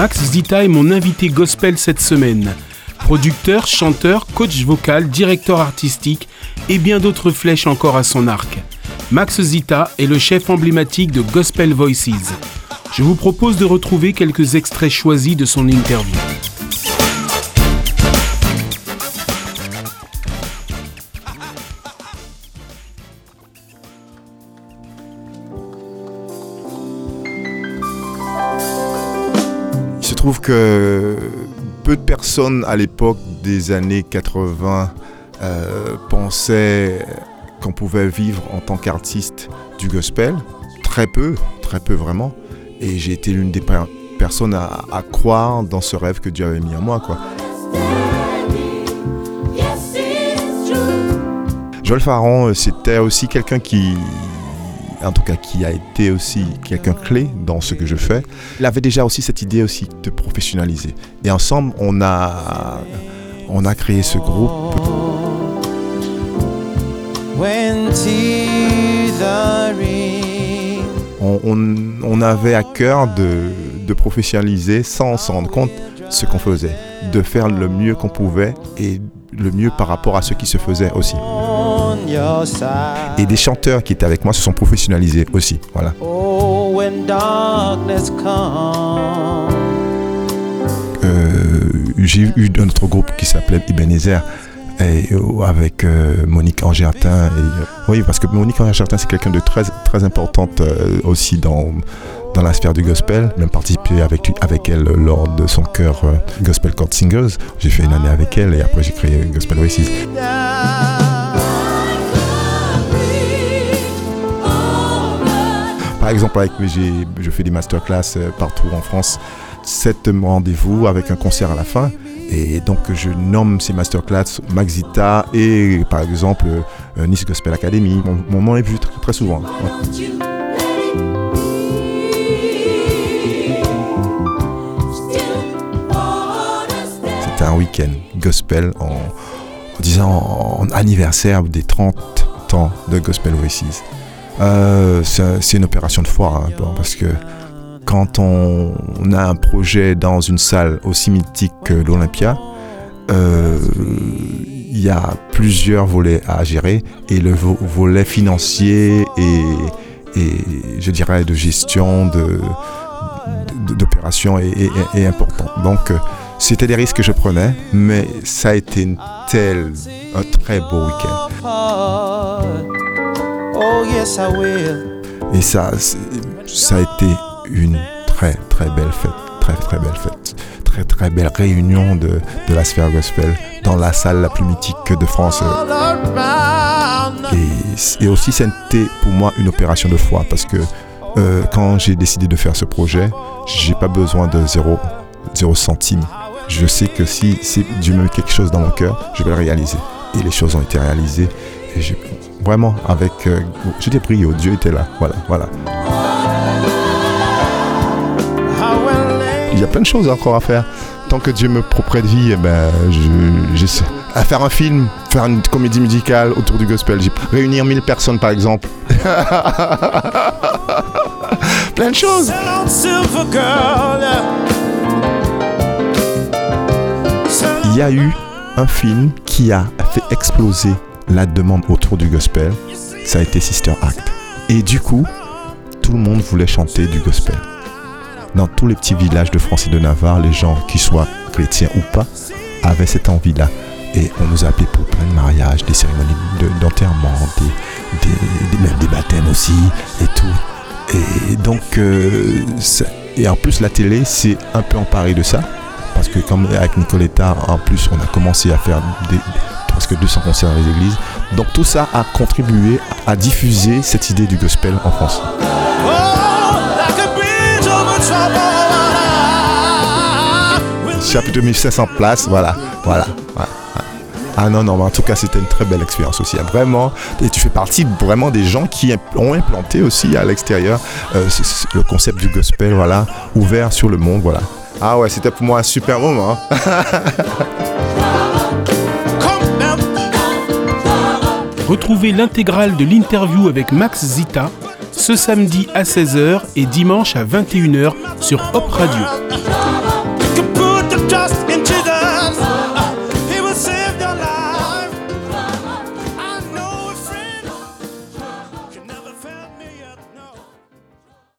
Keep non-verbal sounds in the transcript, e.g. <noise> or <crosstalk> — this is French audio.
Max Zita est mon invité gospel cette semaine. Producteur, chanteur, coach vocal, directeur artistique et bien d'autres flèches encore à son arc. Max Zita est le chef emblématique de Gospel Voices. Je vous propose de retrouver quelques extraits choisis de son interview. Trouve que peu de personnes à l'époque des années 80 euh, pensaient qu'on pouvait vivre en tant qu'artiste du gospel. Très peu, très peu vraiment. Et j'ai été l'une des personnes à, croire dans ce rêve que Dieu avait mis en moi. Joël Farron, euh, c'était aussi quelqu'un qui, en tout cas qui a été aussi quelqu'un clé dans ce que je fais, il avait déjà aussi cette idée aussi de professionnaliser. Et ensemble, on a, on créé ce groupe. On, avait à cœur de, de professionnaliser sans s'en rendre compte ce qu'on faisait, de faire le mieux qu'on pouvait et le mieux par rapport à ce qui se faisait aussi. Et des chanteurs qui étaient avec moi se sont professionnalisés aussi. Voilà. Oh, euh, j'ai eu un autre groupe qui s'appelait Ebenezer et, euh, avec euh, Monique Angertin. Et, oui, parce que Monique Angertin, c'est quelqu'un de très, très importante aussi dans, dans la sphère du gospel, même participé avec, avec elle lors de son chœur Gospel Chord Singers. J'ai fait une année avec elle et après j'ai créé Gospel Voices. Exemple, avec je fais des masterclass euh, partout en France. Sept rendez-vous avec un concert à la fin. Et donc, je nomme ces masterclass Maxita et par exemple euh, Nice Gospel Academy. Mon, nom est vu très, souvent. C'était un week-end gospel en, disant en anniversaire des 30 ans de Gospel Voices. Euh, c'est une opération de foi, hein, parce que quand on, a un projet dans une salle aussi mythique que l'Olympia, euh, il y a plusieurs volets à gérer et le volet financier et, et, je dirais de gestion de d'opération est, important. Donc euh, c'était des risques que je prenais, mais ça a été une telle, un très beau week-end. Et ça, ça a été une très très belle fête, très très belle fête, très très belle réunion de, de la sphère gospel dans la salle la plus mythique de France. Et, et aussi, c'était pour moi une opération de foi parce que euh, quand j'ai décidé de faire ce projet, j'ai pas besoin de zéro, zéro centime. Je sais que si, si Dieu me met quelque chose dans mon cœur, je vais le réaliser. Et les choses ont été réalisées. Et Vraiment, avec. Euh, J'étais prié, Dieu était là. Voilà, voilà. Il y a plein de choses encore à faire. Tant que Dieu me prête vie, eh ben, j'essaie. à faire un film, faire une comédie musicale autour du gospel. Réunir 1000 personnes, par exemple. <laughs> plein de choses. Il y a eu un film qui a fait exploser la demande autour du gospel, ça a été Sister Act. Et du coup, tout le monde voulait chanter du gospel. Dans tous les petits villages de France et de Navarre, les gens, qui soient chrétiens ou pas, avaient cette envie-là. Et on nous a appelés pour plein de mariages, des cérémonies d'enterrement, des, même des baptêmes aussi, et tout. Et donc, euh, et en plus, la télé s'est un peu emparée de ça. Parce que comme avec Nicoletta, en plus, on a commencé à faire des, presque 200 concerts dans les églises. Donc tout ça a contribué à diffuser cette idée du gospel en France. Chapitre 2500 places, voilà, voilà. Ah non, non, mais en tout cas, c'était une très belle expérience aussi. Vraiment, et tu fais partie vraiment des gens qui ont implanté aussi à l'extérieur euh, le concept du gospel, voilà, ouvert sur le monde, voilà. Ah ouais, c'était pour moi un super moment. <laughs> Retrouvez l'intégrale de l'interview avec Max Zita ce samedi à 16h et dimanche à 21h sur Hop Radio.